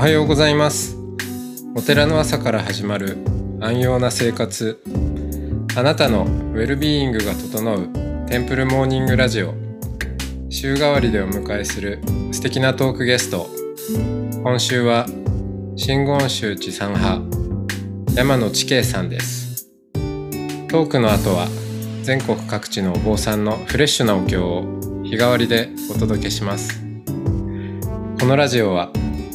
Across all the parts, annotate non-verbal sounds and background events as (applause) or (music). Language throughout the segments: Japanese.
はようございます。お寺の朝から始まる安養な生活。あなたのウェルビーイングが整うテンプルモーニングラジオ。週替わりでお迎えする素敵なトークゲスト。今週は真言宗地産派山野地慶さんです。トークの後は全国各地のお坊さんのフレッシュなお経を日替わりでお届けします。このラジオは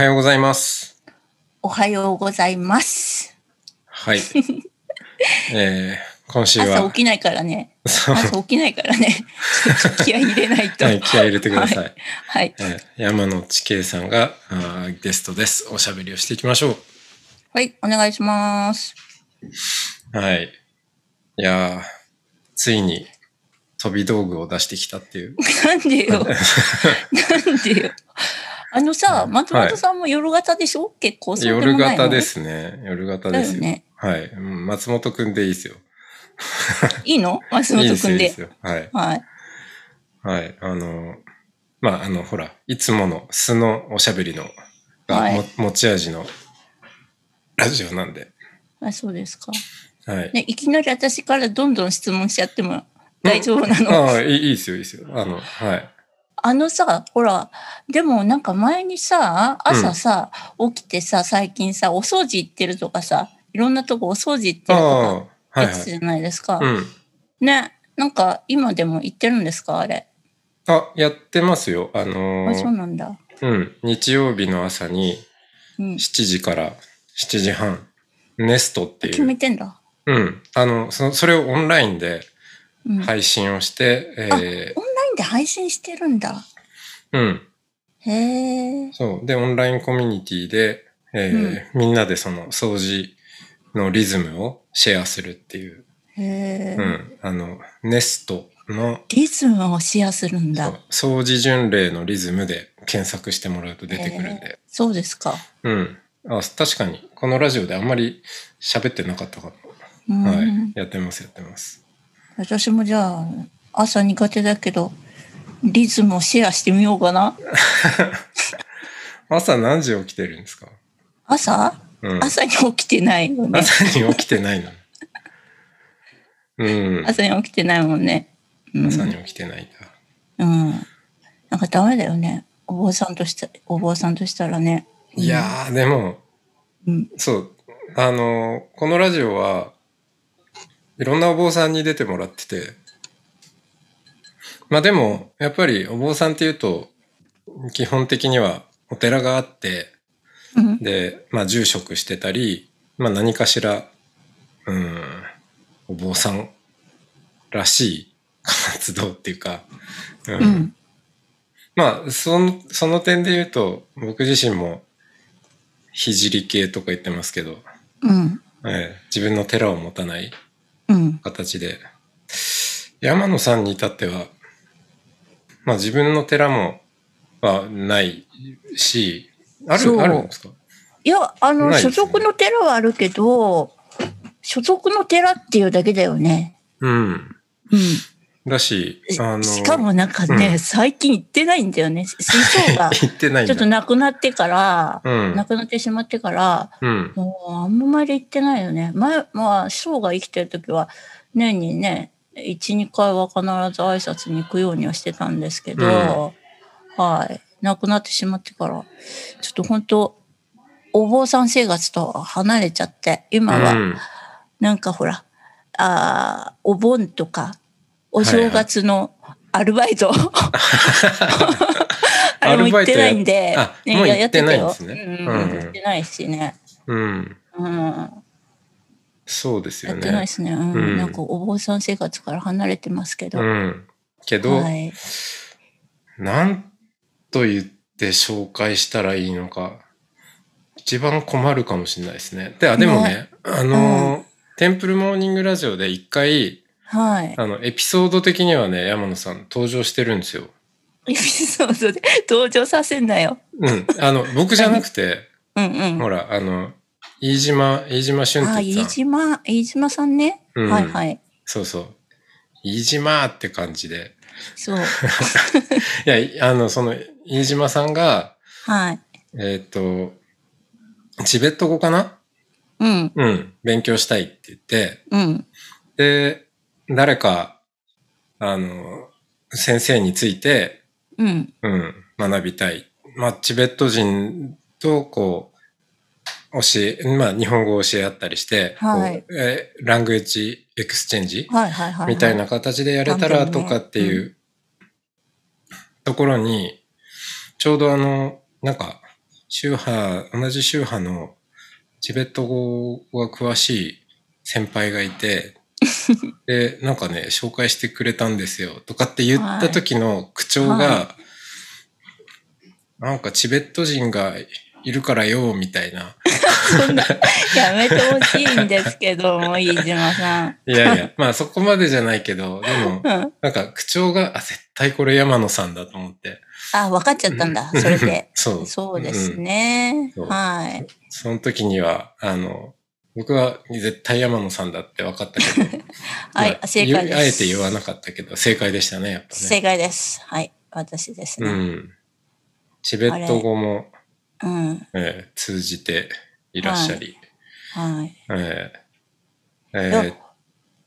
はようございますおはようございます。はい (laughs) えー、今週は朝起きないからね。朝起きないからね。気合い入れないと。はい、気合い入れてください。はい。はい。えー山野地慶さんがあーゲストです。おしゃべりをしていきましょはい、お願いします。う。はい。いやー、ついに飛び道具を出してきたっていう。なんでよ。(laughs) なんでよ。あのさ、松本さんも夜型でしょ、結構そうで夜もないの？型で。すね。夜型ですよ。ね。はい。うん松本くんでいいですよ。(laughs) いいの？松本くんで。いいですよ。はい。はい。はい。あの、まあ、あの、ほら、いつもの素のおしゃべりのが、はいも持ち味のラジオなんで。あ、そうですか。はい。ね、いきなり私からどんどん質問しちゃっても大丈夫なの、ああ、いいいいですよ、いいですよ。あの、はい。あのさ、ほら、でもなんか前にさ、朝さ、起きてさ、最近さ、お掃除行ってるとかさ、いろんなとこお掃除行ってあるとかいはい。言ってたじゃないですか。うん。ね、なんか今でも行ってるんですかあれ？あ、やってますよ。あのあ、そうーなんだ。うん。日曜日の朝にうん。7時から7時半、ネストってい決う。めてんだ。うん。あの、そそれをオンラインで配信をして、えインで配信してるんだ。ーうん。へえ。そう。で、オンラインコミュニティで、えーみんなでその掃除のリズムをシェアするっていう、へえ、うん。あの、ネストのリズムをシェアするんだ。掃除巡礼のリズムで検索してもらうと出てくるんで。そうですか。うん。あ、確かに、このラジオであんまり喋ってなかったかうん、も。はい。やってます、やってます。私もじゃあ、朝苦手だけど、リズムをシェアしてみようかな。(laughs) 朝何時起きてるんですか？朝、うん。朝に起きてないよね。朝に起きてないの。(laughs) うん。朝に起きてないもんね。うん。朝に起きてないんだ。うん。なんかダメだよね。お坊さんとした、お坊さんとしたらね。いやー、でも、うん。そう。あの、このラジオは、いろんなお坊さんに出てもらってて、まあでも、やっぱりお坊さんっていうと、基本的にはお寺があって、うん。で、まあ住職してたり、まあ何かしら、うん、お坊さんらしい (laughs) 活動っていうか、うんうん。まあ、その、その点で言うと、僕自身も、聖系とか言ってますけど、うん。ええ自分の寺を持たないうん。形で、山野さんに至っては、まあ自分の寺も、はないし、ある、あるんですか？いや、あの、ね所属の寺はあるけど、所属の寺っていうだけだよね。うん。うん。だし、あの、しかもなんかね、うん最近行ってないんだよね。師匠が (laughs) 言ってない。ちょっと亡くなってから、うん亡くなってしまってから、うん。もうあんまり行ってないよね。前、まあ、師匠が生きてる時は、年にね、1、2回は必ず挨拶に行くようにはしてたんですけど、はい。亡くなってしまってから、ちょっと本当お坊さん生活と離れちゃって、今は、うんなんかほら、あーお盆とか、お正月のアルバイト、(laughs) あれも行ってないんで、アルバイトやってないんやですねてたようんうんうん行ってないしね。うん。うん。そうですよやってないでね。すね。うん。うんなんかお坊さん生活から離れてますけど。うん。けど、はい。なんと言って紹介したらいいのか、一番困るかもしれないですね。で、あ、でもね、あの、テンプルモーニングラジオで一回、はい。あの、エピソード的にはね、山野さん登場してるんですよ。エピソードで登場させんなよ。うん。あの、僕じゃなくて、うんうん。ほら、あの、飯島、飯島俊あ、飯。島、飯島さんね。うんはいはい。そうそう。飯島って感じで。そう。(laughs) いや、あの、その、飯島さんが、はい。えっ、と、チベット語かな？うん。うん。勉強したいって言って、うん。で、誰か、あの、先生について、うん。うん、学びたい。まあ、チベット人と、こう、教え、まあ、日本語を教え合ったりして、はいえーラングエッジエクスチェンジはいはいはい。みたいな。形でやれたらとかっていうところに、ちょうどあの、なんか、宗派、同じ宗派のチベット語が詳しい先輩がいて、(laughs) で、なんかね、紹介してくれたんですよとかって言った時の口調が、はなんかチベット人がいるからよ、みたいな。(laughs) そんな、やめてほしいんですけども、飯島さん。いやいや、まあそこまでじゃないけど、でも、うん。なんか口調が、あ、絶対これ山野さんだと思って。あ、分かっちゃったんだ、それで。(laughs) そう。そうですね。そうはい。その時には、あの、僕は絶対山野さんだって分かったけど、(laughs) はいまあ正解ですあえて言わなかったけど、正解でしたね、やっぱね。正解です。はい。私ですね。うん。チベット語も、うん。えー通じていらっしゃり、はい。えーいえやー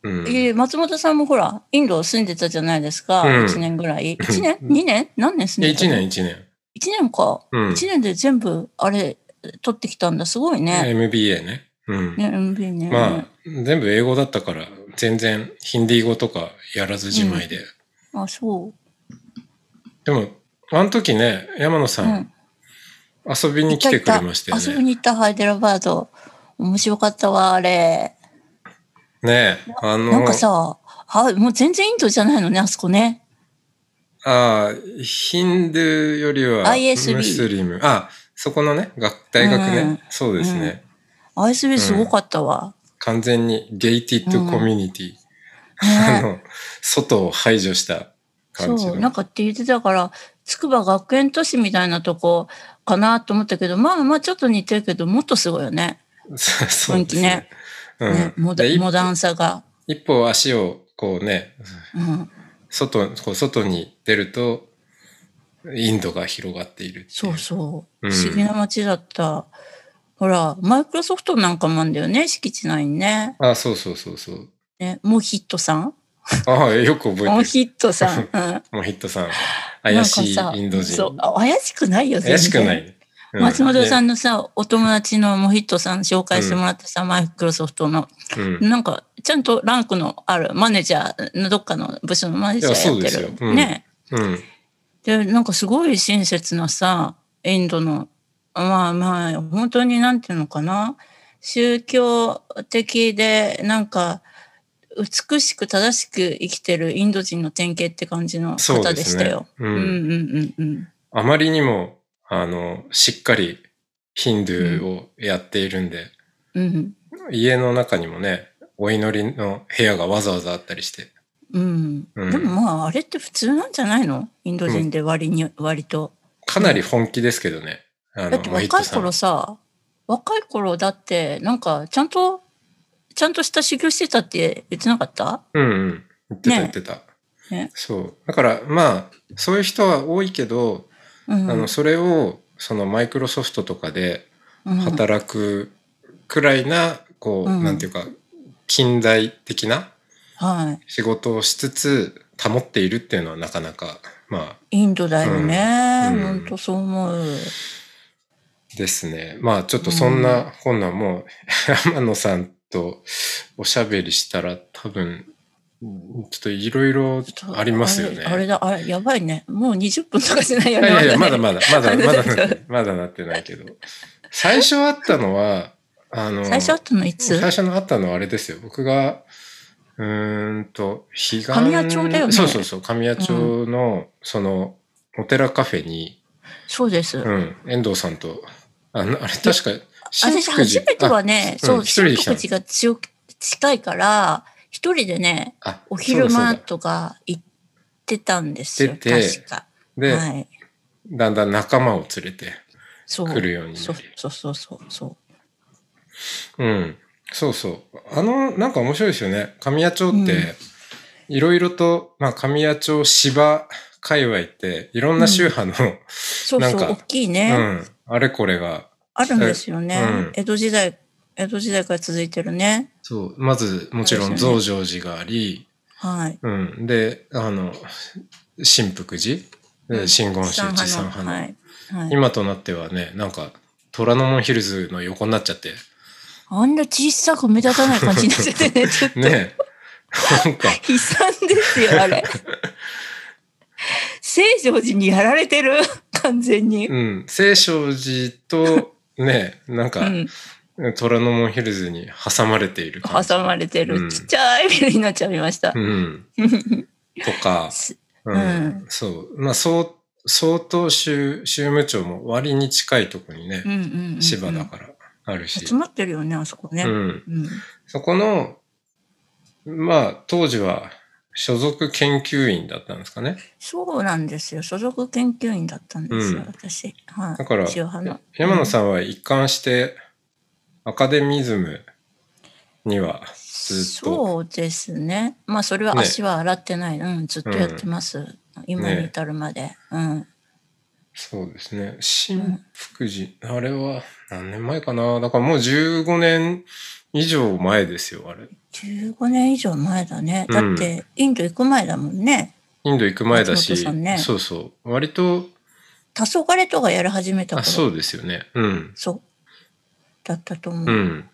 うん、えー松本さんもほら、インド住んでたじゃないですか。うん1年ぐらい。(laughs) 1年 ?2 年？何年住んでた1の年1年。1年か。うん1年で全部、あれ、取ってきたんだ。すごいね。MBA ね。うん。ね、MB ね。まあ、全部英語だったから、全然ヒンディー語とかやらずじまいで。あ、そでも、あの時ね、山野さう。ん、うん。遊びに来てくれましたよ遊びね。に行ったハイデラバード。面白かったわ、あれ。ねえ、あの、なんかさ、あ、もう全然インドじゃないのね、あそこね。ああ、ヒンドゥーよりは、ISB ムスリム。あ、そこのね、学大学ね。うんそうですね、ISB すごかったわ。完全にゲイティッドコミュニティ。(laughs) あねの、外を排除した感じそう、の。なんかって言ってたから、筑波学園都市みたいなとこかなと思ったけど、まあまあちょっと似てるけど、もっとすごいよね。(laughs) そうですね。ねうんねモダモダンさが。一歩足をこうね、うん。外、こう外に出ると、インドが広がっているそうそう。うん不思議な街だった。ほら、マイクロソフトなんかもあるんだよね、敷地内にね。あ、そうそうそうそう。ねモヒットさんああ、よく覚えてモヒットさん。(laughs) うん。る。モヒットさん。怪しいインド人。そう、あ怪しくないよ、全然。怪しくない。う松本さねんのさ、お友達のモヒットさん紹介してもらってさ、マイクロソフトの、うん。なんか、ちゃんとランクのあるマネージャーのどっかの部署のマネージャーやってる。うんね。うん。で、なんかすごい親切なさ、インドの、まあまあ、本当になんていうのかな、宗教的で、なんか、美しく正しく生きてるインド人の典型って感じの方でしたよ。。う。うんんうんうんうん。あまりにも、あの、しっかりヒンドゥーをやっているんで、うん。家の中にもね、お祈りの部屋がわざわざあったりして。うん。うんでもまあ、あれって普通なんじゃないの？インド人で割に、割と。かなり本気ですけどね。あのだって、若い頃さ、若い頃だって、なんか、ちゃんと、ちゃんとした修行してたって言ってなかった？うんうん。言ってたね言ってた。ねそう。だから、まあ、そういう人は多いけど、うん。あの、それを、そのマイクロソフトとかでうん働くくらいな、こう、うんなんていうか、近代的なはい。仕事をしつつ、保っているっていうのはなかなか、まあ、インドだよね。うん本当そう思う。ですね。まあ、ちょっとそんな、こんなんもう、(laughs) 山野さんとおしゃべりしたら多分、ちょっといろいろありますよね。あれだ、あれ、やばいね。もう20分とかしないよね。いやいや、まだねまだ、まだ、(laughs) まだまだなってないけど。最初会ったのは、あの、最初会ったのいつ？最初の会ったのはあれですよ。僕が、うーんと、彼岸。神谷町だよねそうそうそう、神谷町の、その、お寺カフェに、そうです。うん、遠藤さんと、あの、あれ確か、新私初めてはね、そう、一人で福寺が強く近いから、一人でね、あお昼間とか行ってたんですよ。確か。で、はい。だんだん仲間を連れてそう。来るようにそうそうそうそうそうん。そうそう。あの、なんか面白いですよね。神谷町って、うんいろいろと、まあ、神谷町芝界隈って、いろんな宗派の、う。そうそう、なんか大きいうん、ね、あれこれが、あるんですよね、うん江戸時代、江戸時代から続いてるね。そう、まず、もちろん増上寺があり、はい。うん。で、あの、新福寺、で真言宗三地三派の。派の、はい。はい、今となってはね、なんか、虎ノ門ヒルズの横になっちゃって、あんな小さく目立たない感じになっててね、(laughs) ちょっと。ねなんか、悲惨ですよ、あれ。(laughs) 聖常寺にやられてる、完全に。うん、清少寺と、ね、なんか、うん。虎ノ門ヒルズに挟まれている感じ。挟まれてる、うんちっちゃいビルになっちゃいました。うん。(laughs) とか、うんうんそう。まあ、そう、曹洞宗、宗務長も割に近いとこにね芝だからあるし集。まってるよね、あそこね。ううん。ん。そこの、まあ、当時は所属研究員だったんですかね？そうなんですよ。所属研究員だったんですよ、うん私。はい。だから。山野さんは一貫して、アカデミズムにはずっと、そうですね。まあ、それはね足は洗ってない。うん、ずっとやってます。今に至るまで。うん。そうですね。新福寺、あれは何年前かな？だからもう15年以上前ですよ、あれ。15年以上前だね。うんだって、インド行く前だもんね。インド行く前だし、ねそうそう。割と、黄昏とかやり始めたあ、頃。そうですよね。うん。そう。だったと思う。ううん。ん。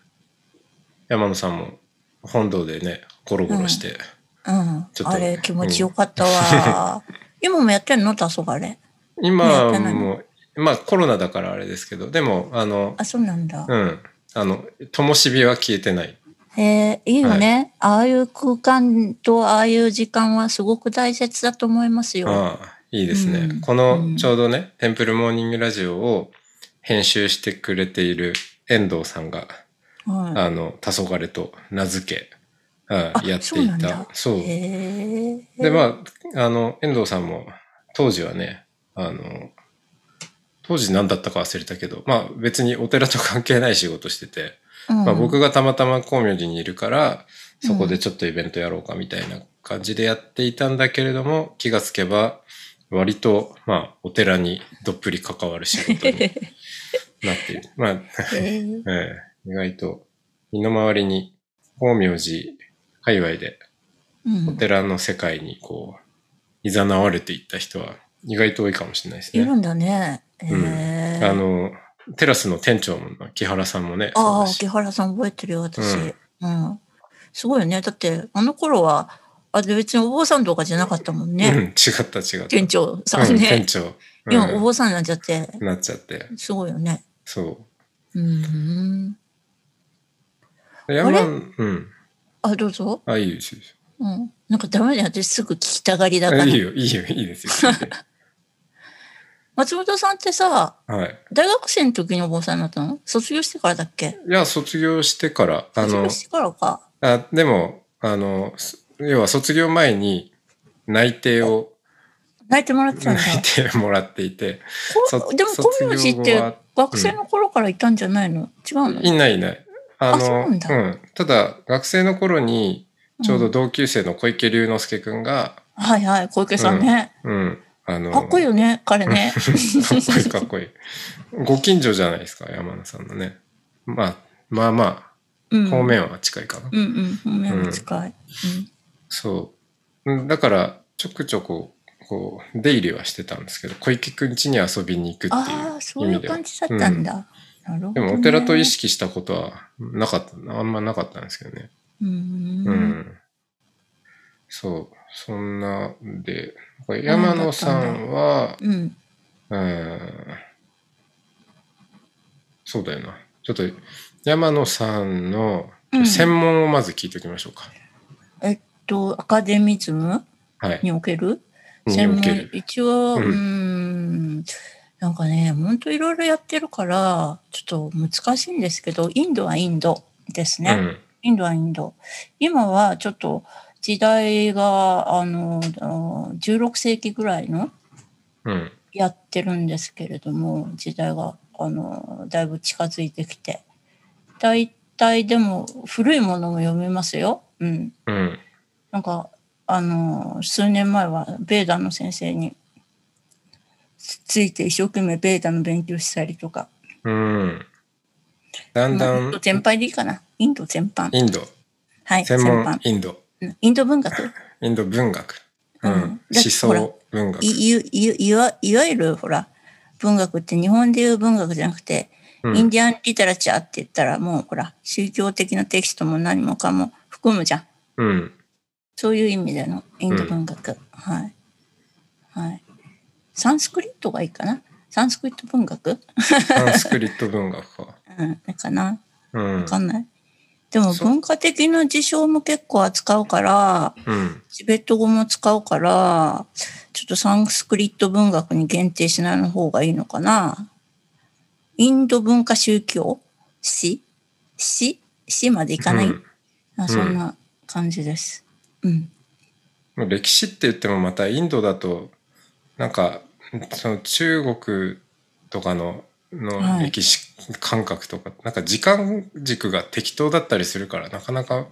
山野さんも本堂でね、ゴロゴロして。ちょっとあれ気持ちよかったわ。今もやってんの？黄昏。今も、まあコロナだからあれですけど、でも、あの、あ、そうなんだ。うん。あの、灯火は消えてない。へえ、いいよね、ああいう空間とああいう時間はすごく大切だと思いますよ。ああ、いいですね。うんこうんの、ちょうどね、テンプルモーニングラジオを編集してくれている遠藤さんが、はいあの、黄昏と名付け、ああやっていた。そう。へえ。で、まあ、あの、遠藤さんも、当時はね、あの、当時何だったか忘れたけど、まあ別にお寺と関係ない仕事してて、うんまあ僕がたまたま光明寺にいるから、そこでちょっとイベントやろうかみたいな感じでやっていたんだけれども、気がつけば、割と、まあ、お寺にどっぷり関わる仕事に (laughs) なっている。まあ、へ (laughs) えええ意外と、身の回りに、光明寺界隈で、うんお寺の世界にこう、誘われていった人は意外と多いかもしれないですね。いるんだね。へうんえ。あの、テラスの店長の木原さんもね、ああ、木原さん覚えてるよ、私。ううんん。すごいよね。だって、あの頃は、あれ別にお坊さんとかじゃなかったもんうん、ね。違った違った。店長さうんん、ね店。長。うん今、お坊さんになっちゃって、なっちゃって。すごいよね。そう。うん。山うん。あ、どうぞ。あ、いいです。うん。なんかダメだよ。私すぐ聞きたがりだからあいい。よ、いいよ、いいですよ。(laughs) 松本さんってさ、はい。大学生の時にお坊さんになったの？卒業してからだっけ？いや、卒業してから、あの卒業、してからか。あでも、あの、す要は卒業前に内定を、泣いてもらってたんだ。(laughs) 内定もらっていて、でも、卒小名字って学生の頃からいたんじゃないの、違うの？いないいない。ああそうん。ただ、学生の頃に、ちょうど同級生の小池龍之介くんが、はいはい、小池さんね。うん、あの、かっこいいよね、彼ね。(laughs) かっこいいかっこいい。ご近所じゃないですか、山野さんのね。まあ、まあまうん。あ、方面は近いかな。うんうん、方面も近い。そう。うんだから、ちょくちょく、こう、出入りはしてたんですけど、小池くん家に遊びに行くってああ、そういう。感じだったんだ。なるほど、ね。でも、お寺と意識したことはなかった、あんまなかったんですけどね。うーん。うん。そう。そんなんで、山野さんは、うん。うん、そうだよな。ちょっと、山野さんのうん専門をまず聞いておきましょうか。えっと、アカデミズムはい。における？に専門。一応、ううんーん、なんかね、ほんといろいろやってるから、ちょっと難しいんですけど、インドはインドですね。うん。インドはインド。今はちょっと時代が、あの、あ16世紀ぐらいのうん。やってるんですけれども、時代が、あの、だいぶ近づいてきて。大体でも古いものも読めますよ。うん。うん。なんか、あの、数年前はベーダの先生につついて一生懸命ベーダの勉強したりとか。うん。だんだんまあインド、全般でいいかな。インド全般。インド、はい、専全般。門インド、うんインド文学？インド文学、うん。うん。思想文学。いいいいわいわゆるほら文学って日本でいう文学じゃなくて、うん。インディアンリテラチャーって言ったらもうほら宗教的なテキストも何もかも含むじゃん。うん。そういう意味でのインド文学、はい。はい。サンスクリットがいいかな？サンスクリット文学？サンスクリット文学か。(laughs) うん。かな。うん。わ。かんない？でも文化的な事象も結構扱うからうん。チベット語も使うから、ちょっとサンスクリット文学に限定しないの方がいいのかな。インド文化宗教？史史史までいかない、うんあそんな感じです。うん。もう歴史って言ってもまたインドだとなんかその中国とかのはいの歴史感覚とか、なんか時間軸が適当だったりするからなかなか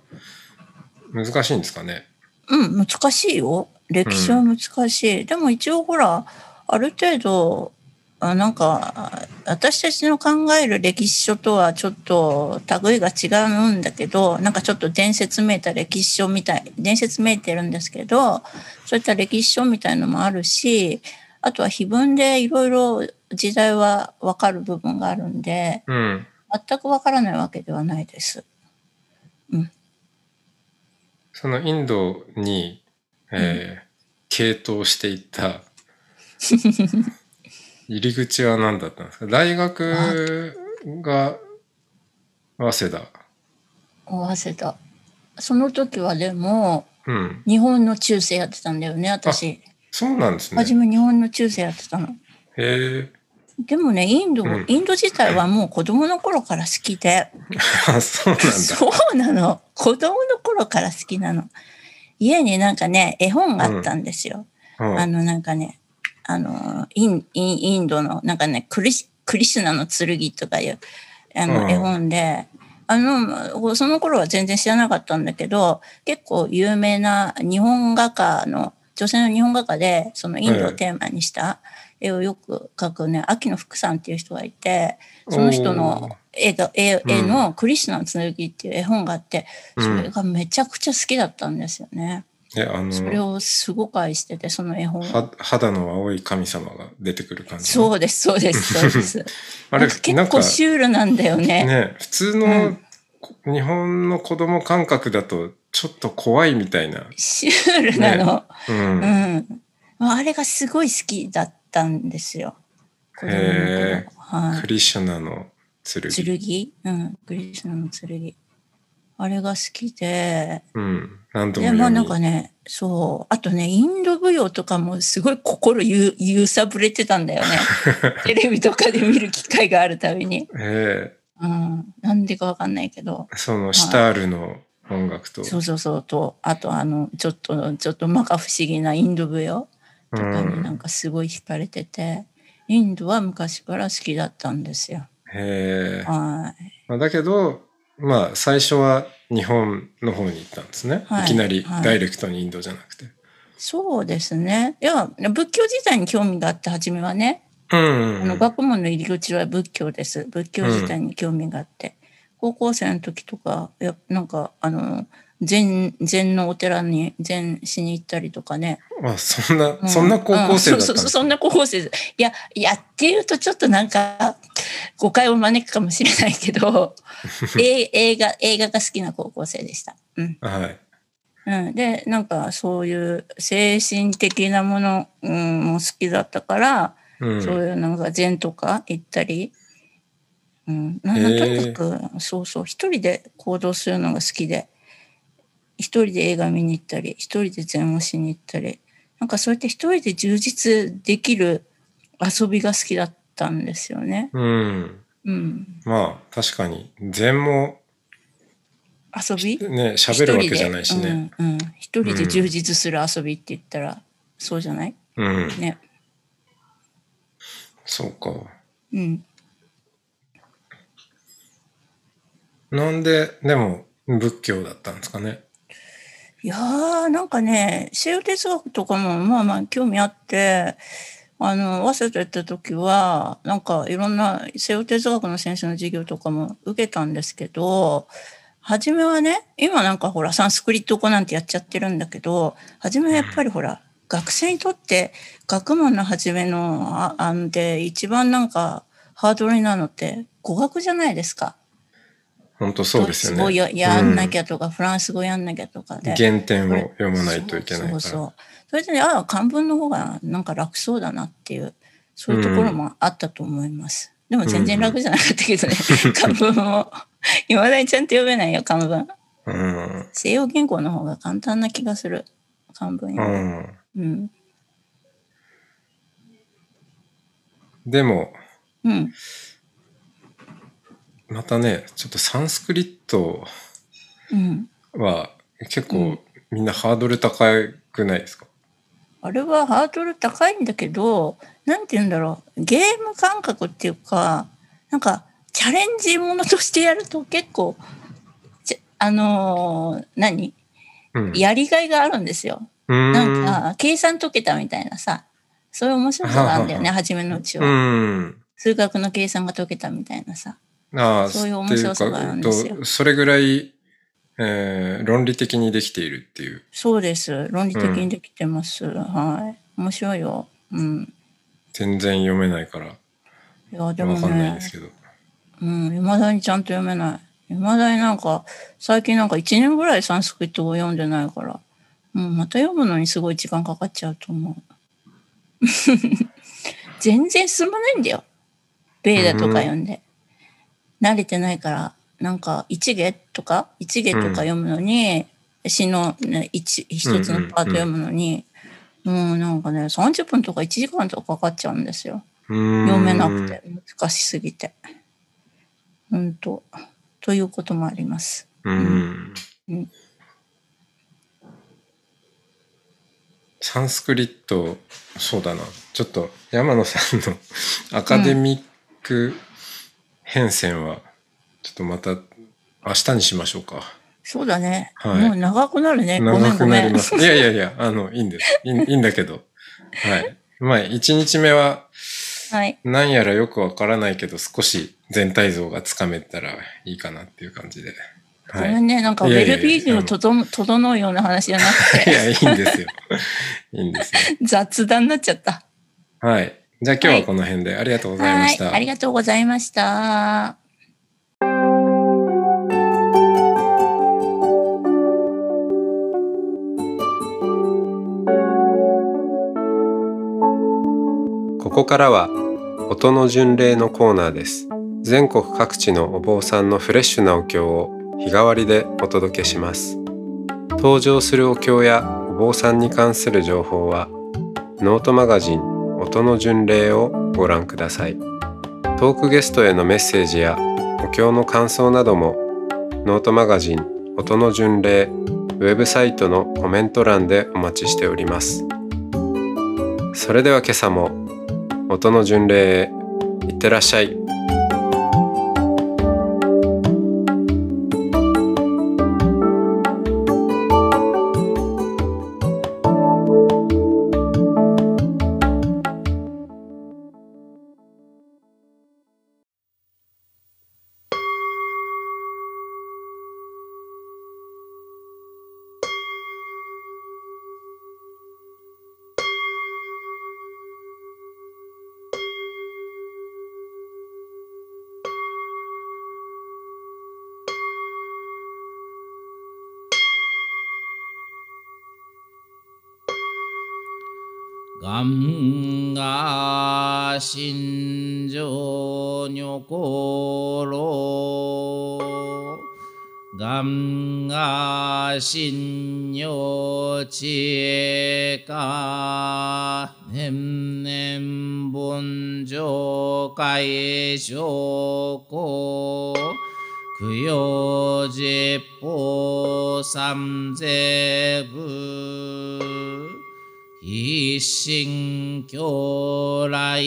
難しいんですかね。うん、難しいよ。歴史は難しい。でも一応ほら、ある程度、あなんか、あ私たちの考える歴史書とはちょっと類が違うんだけど、なんかちょっと伝説めいた歴史書みたい、伝説めいてるんですけど、そういった歴史書みたいのもあるし、あとは碑文でいろいろ時代はわかる部分があるんで、うん。全くわからないわけではないです。そのインドに、えー傾倒していった (laughs) 入り口は何だったんですか？大学が早稲田。早稲田。その時はでも、うん。日本の中世やってたんだよね、私。そうなんですね。初め日本の中世やってたの。へえ。でもね、インド、うんインド自体はもう子供の頃から好きで、あ、そうなんだ。そうなの。子供の頃から好きなの。家になんかね、絵本があったんですよ。うんあのなんかね、あの、イン、インドの、なんかね、クリシクリシュナの剣とかいう、あうんの、絵本で、あの、その頃は全然知らなかったんだけど、結構有名な日本画家の、女性の日本画家で、そのインドをテーマにした絵をよく描くね、秋野福さんっていう人がいて、その人の絵が、絵絵のクリシュナの剣っていう絵本があって、それがめちゃくちゃ好きだったんですよね。え、あそれの、をすごく愛してて、その絵本を。は肌の青い神様が出てくる感じ。そうです、そうです、そうです。(laughs) あれ結構、シュールなんだよね。ね、普通の日本の子供感覚だと、ちょっと怖いみたいな。シュールなの。う。うんん。まああれがすごい好きだったんですよ。子供のへ頃。はクリシュナの剣。い。剣？うん。クリシュナの剣。あれが好きで、うん。何度もで、まあ読みなんかね、そう。あとね、インド舞踊とかもすごい心ゆ揺さぶれてたんだよね。(laughs) テレビとかで見る機会があるたびに。えうん。なんでかわかんないけど。えそのシタールの音楽と。そうそうそうと、あとあの、ちょっと、ちょっと摩訶不思議なインド舞踊とかになんかすごい惹かれてて、インドは昔から好きだったんですよ。へえ。はい。まあだけど、まあ最初は日本の方に行ったんですね。はいいきなりはいダイレクトにインドじゃなくて。そうですね。いや、仏教自体に興味があって、初めはね。うんうんあの、学問の入り口は仏教です。仏教自体に興味があって。高校生の時とか、いや、なんか、あの、禅、禅のお寺に禅しに行ったりとかね。あ、そんな、うんそんな高校生だったんうんそうそうそんな高校生。いや、いやっていうとちょっとなんか、誤解を招くかもしれないけど、(laughs) え映画、映画が好きな高校生でした。うん。はい。うん、で、なんかそういう精神的なもの、うん、も好きだったから、うん。そういうなんか禅とか行ったり、うん、なへとーにかく、そうそう、一人で行動するのが好きで、一人で映画見に行ったり、一人で禅をしに行ったり、なんかそうやって一人で充実できる遊びが好きだっったんですよね。うん。うん。まあ、確かに、禅も遊び？ね、喋るわけじゃないしね。うん、うん。一人で充実する遊びって言ったら、そうじゃない？うん。ね。そうか。うん。なんで、でも、仏教だったんですかね。いやー、なんかね、西洋哲学とかもまあまあ興味あって、あの、早稲田行った時は、なんかいろんな西洋哲学の先生の授業とかも受けたんですけど、初めはね、今なんかほら、サンスクリット語なんてやっちゃってるんだけど、初めはやっぱりほら、学生にとって学問の初めのああんで一番なんかハードルになるのって語学じゃないですか。本当そうですよね。ドイツ語ややんなきゃ、ゃとか、フランス語やんなきゃとかで。原点を読まないといけないから。そうそうそれでね、ああ、漢文の方がなんか楽そうだなっていう、そういうところもあったと思います。でも全然楽じゃなかったけどね、漢文も。いまだにちゃんと読めないよ、漢文。うん。西洋言語の方が簡単な気がする。漢文よん。うん。でも、うん。またね、ちょっとサンスクリットうん。は結う構んみんなハードル高くないですか、あれはハードル高いんだけど、なんて言うんだろう、ゲーム感覚っていうか、なんか、チャレンジものとしてやると結構、ちあのー何？うん。やりがいがあるんですよ。んなんか、計算解けたみたいなさ、そういう面白さがあるんだよね、は初めのうちうは。ん。数学の計算が解けたみたいなさ。ああ、そういう面白さがあるんですよそれぐらい、えー論理的にできているっていう。そうです。論理的にできてます。はい。面白いよ。うん。全然読めないから、いや、でもわかんないねです、けど。うん、未だにちゃんと読めない。未だになんか、最近なんか1年ぐらいサンスクリット語読んでないから、うん、また読むのにすごい時間かかっちゃうと思う。(laughs) 全然進まないんだよ。ベーダとか読んで。慣れてないから、なんか一下とか、一下とか読むのに、詩の、ね、一一つのパート読むのに、もうなんかね、30分とか1時間とかかかっちゃうんですよ。読読めなくて難しすぎて。うんと、ということもあります。うん。うんサンスクリット、そうだな。ちょっと山野さんの (laughs) アカデミック変遷は、ちょっとまた明日にしましょうか。そうだね。はいもう長くなるね。長く。なります。いやいやいや、あの、いいんです。いいいいんだけど。はい。まあ、1日目は、はい。何やらよくわからないけど、少し全体像がつかめたらいいかなっていう感じで。はい。ごめんね。なんかウェルビーイングとと整うような話じゃなくいて、や、いいんですよ。いいんですよ。(laughs) 雑談になっちゃった。はい。じゃあ今日はこの辺でありがとうございました。はい。ありがとうございました。ここからは音の巡礼のコーナーです。全国各地のお坊さんのフレッシュなお経を日替わりでお届けします。登場するお経やお坊さんに関する情報はノートマガジン音の巡礼をご覧ください。トークゲストへのメッセージやお経の感想などもノートマガジン音の巡礼ウェブサイトのコメント欄でお待ちしております。それでは今朝も音の巡礼へいってらっしゃい。知恵か年々凡情上海上皇供養十法三世部一心教来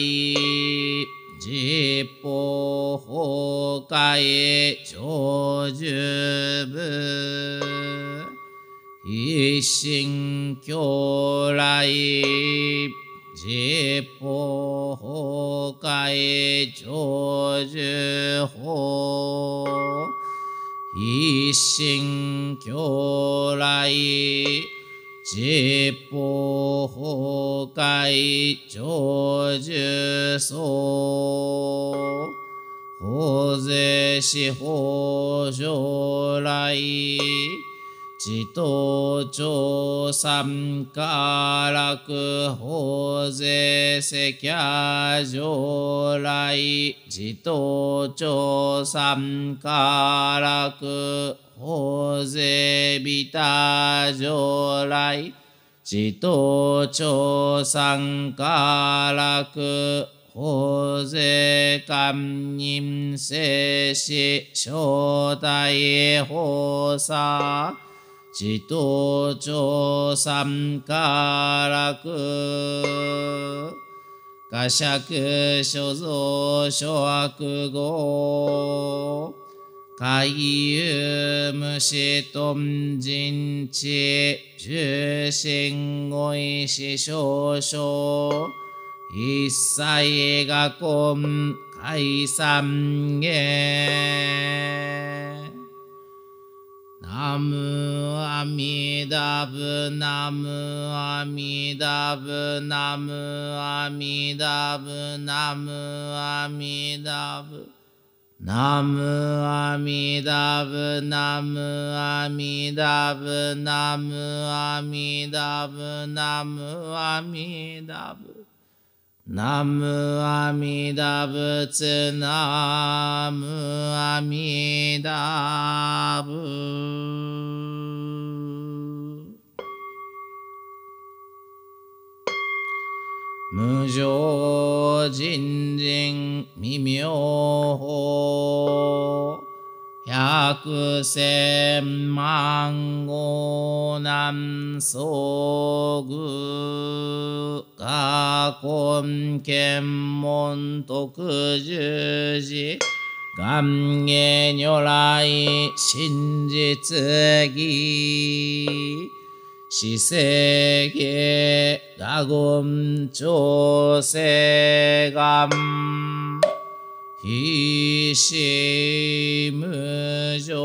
十法法界長寿部。一心教来十法法界長寿法一心教来十法法界長寿僧法税司法将来自東町三家楽法税赤夜上来自東町三家楽法税ビタ上来自東町三家楽法税官人聖子正体法さ自東町三家楽河釈所蔵諸悪語海遊無視頓人知重心語意思少々一切が根解散へナムアミダブナムアミダブナムアミダブナムアミダブ。ナムアミダブナムアミダブナムアミダブナムアミダブ。ナムアミダ仏ナムアミダ仏。無常人人未妙法。百千万号南総具が根検門徳十字願下如来真実義。死生下羅言調整願。非心無常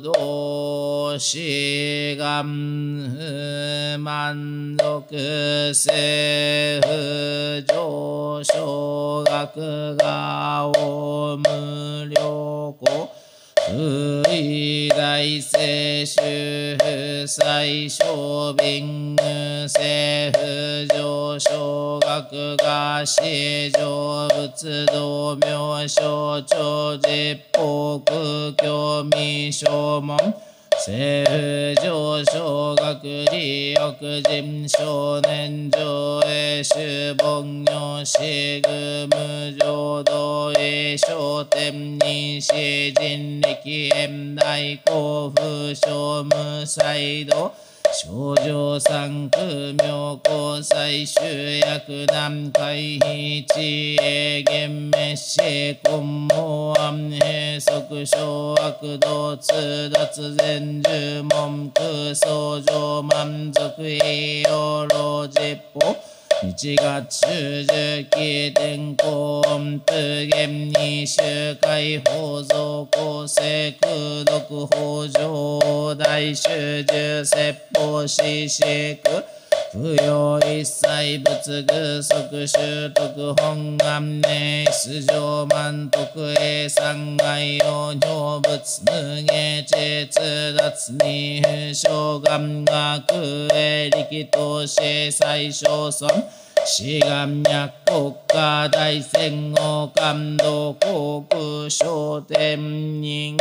道志願不満足性不上昇学がお無量故。不意大聖主婦最小便政府上昇学が市上仏道明省長実法空興味正門政府上昇学時欲人少年上へ修盆女子具無浄土へ商店人子人力縁大交付商無祭道症状三苦妙高最終薬南海非知恵厳滅死根毛安閉塞小悪道通脱全十文空相乗満足栄養老実法1月中十期天候音符厳に周回法蔵構成空読法上大修十説法四四空不要一切仏具即習得本願名出上満徳栄三害用尿仏無下実脱に不正願学栄力投資最小尊。志願脈国家大戦後感動航空商店人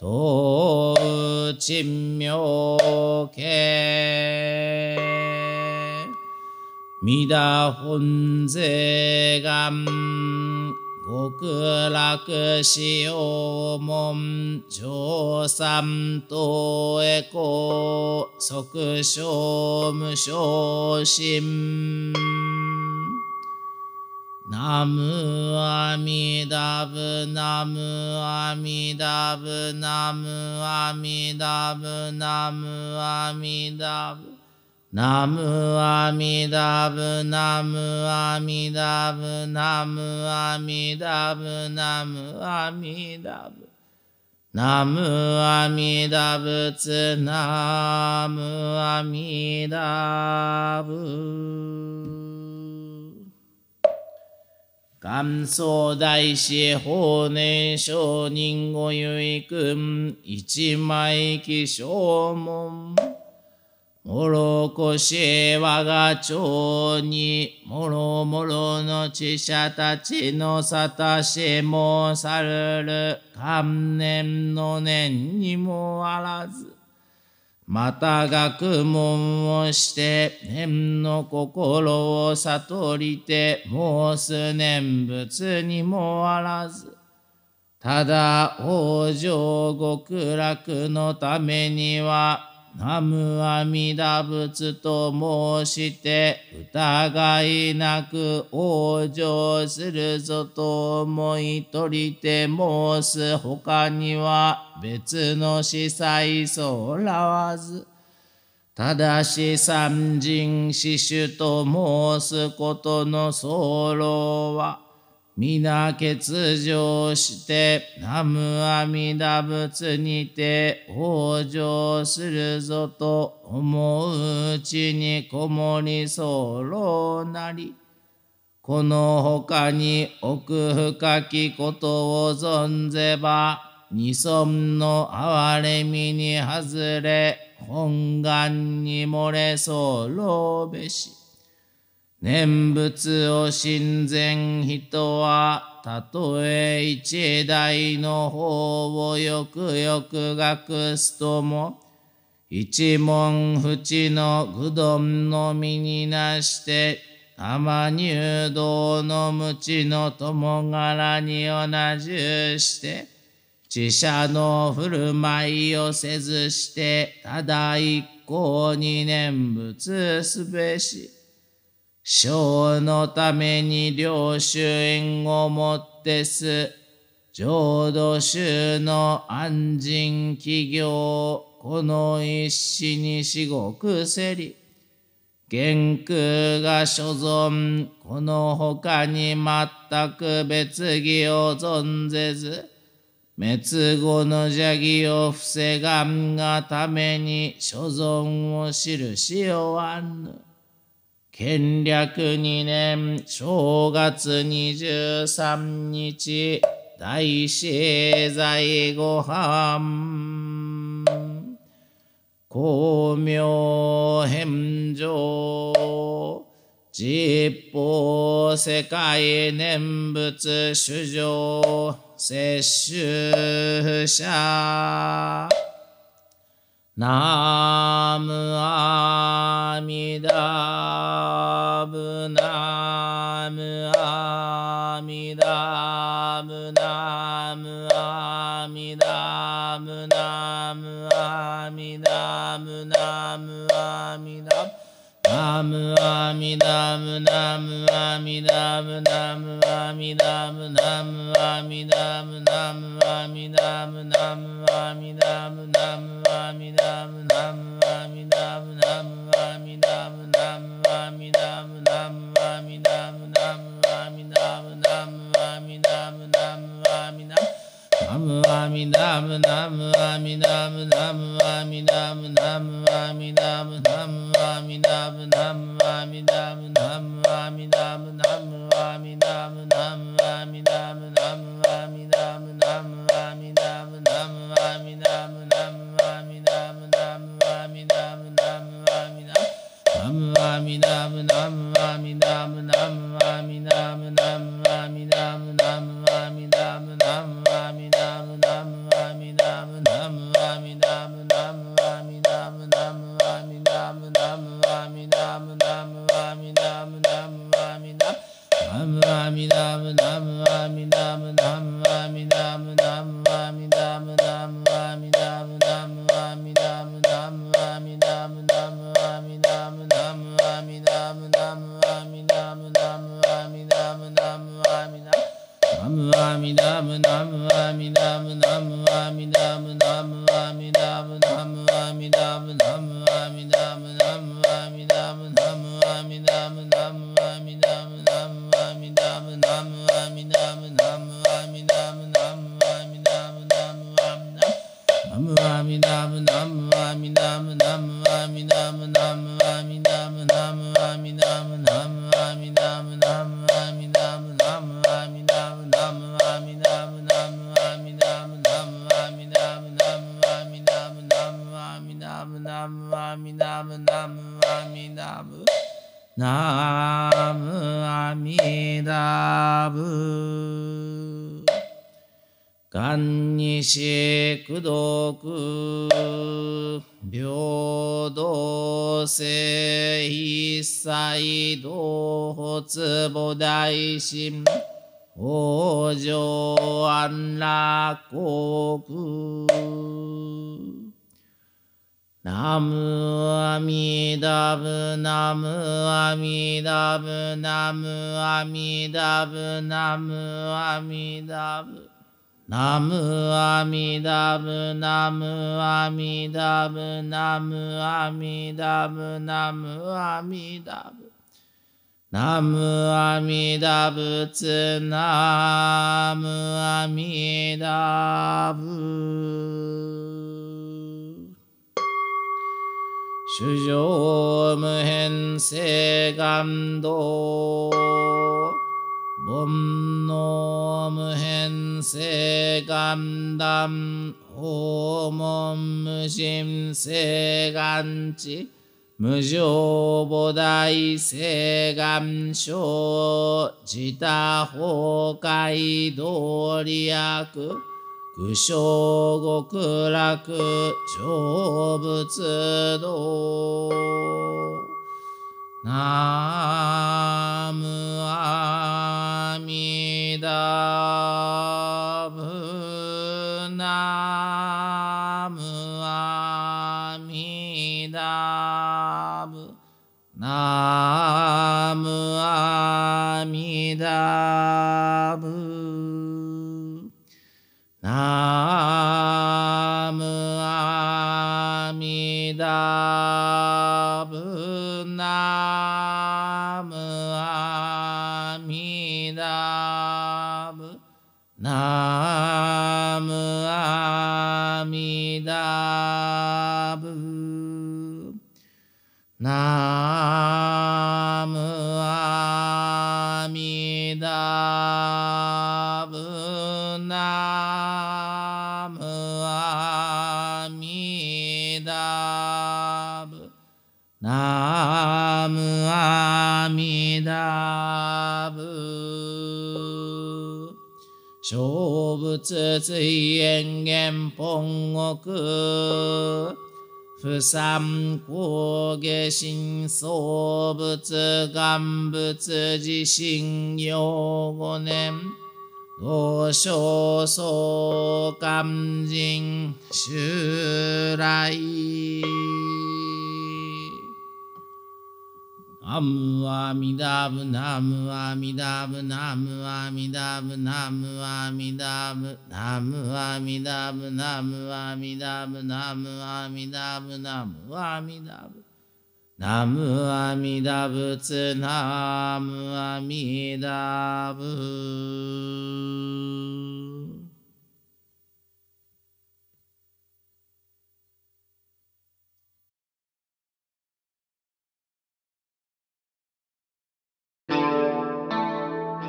東珍妙家弥陀本税願極楽使用門上三等へこ即小無昇進ナムアミダブナムアミダブナムアミダブナムアミダブナムアミダブナムアミダブナムアミダブナムアミダブ。ナムアミダ仏ナムアミダブ。元祖大師法年上人ご結君一枚記証門もろこし我が町にもろもろの知者たちのさたしもさるる。観念の念にもあらず。また学問をして念の心を悟りて申す念仏にもあらず。ただ往生極楽のためには南無阿弥陀仏と申して疑いなく往生するぞと思い取りて申す他には別の司祭そらわず。ただし三人死守と申すことの候は皆欠場して南無阿弥陀仏にて往生するぞと思ううちにこもり候なりこの他に奥深きことを存ぜば二尊の憐れみに外れ本願に漏れ候べし。念仏を親善人は、たとえ一代の方をよくよく学すとも、一文淵の愚鈍の身になして、天入道の無知の友柄に同じして、知者の振る舞いをせずして、ただ一向に念仏すべし。小のために領主縁をもってす、浄土宗の安心企業、この一死に至極せり、元空が所存、この他に全く別義を存ぜず、滅後の邪義を防がんがために所存を記しおわぬ。権略二年正月二十三日大聖在ご飯。光明返上。実法世界念仏主上摂取者。ナムアミダブナムアミダブナムアミダブナムアミダブナムアミダブ。ナムアミダブナムアミダブナムアミダブナムアミダブナムアミダブナムアミダブナムアミダブナムアミダブナムアミダブナ mi nam nam ma mi nam nam ma mi nam nam ma mi nam nam ma mi nam nam ma mi nam nam ma mi nam nam ma mi nam nam ma mi nam nam ma mi nam nam ma mi nam nam ma mi nam nam ma mi nam nam 心往生安楽国ナムアミダブナムアミダブナムアミダブナムアミダブナムアミダブ。ナムアミダブナムアミダブナムアミダブ。ナムアミダブツナムアミダブ主上無変性願道。煩悩無変性願断訪問無心性願地無常菩提性願生自他崩壊道理悪苦笑極楽成仏道。ナムアミダブナナムアミダブ小仏追縁元本国不三高下心創仏願仏自身用五年同小相関人襲来ナムアミダブナムアミダブナムアミダブナムアミダブナムアミダブナムアミダブナムアミダブナムアミダブナムアミダブツナムアミダブ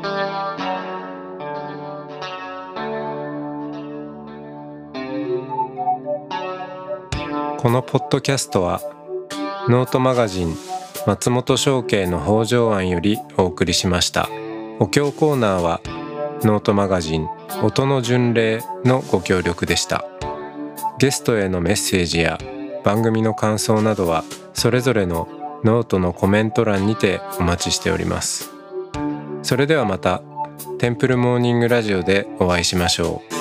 このポッドキャストはノートマガジン松本商家の北条庵よりお送りしました。お経コーナーはノートマガジン音の巡礼のご協力でした。ゲストへのメッセージや番組の感想などはそれぞれのノートのコメント欄にてお待ちしております。それではまたテンプルモーニングラジオでお会いしましょう。